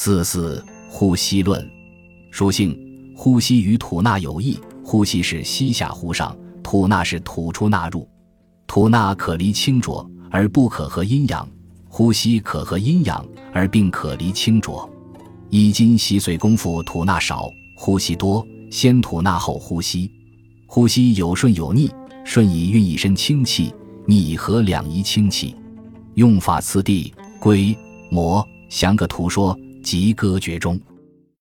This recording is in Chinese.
四四呼吸论，属性：呼吸与吐纳有异。呼吸是吸下呼上，吐纳是吐出纳入。吐纳可离清浊，而不可合阴阳；呼吸可合阴阳，而并可离清浊。一筋吸髓功夫吐纳少，呼吸多，先吐纳后呼吸。呼吸有顺有逆，顺以运一身清气，逆以合两仪清气。用法次第，归、摩、详各图说。及歌诀中。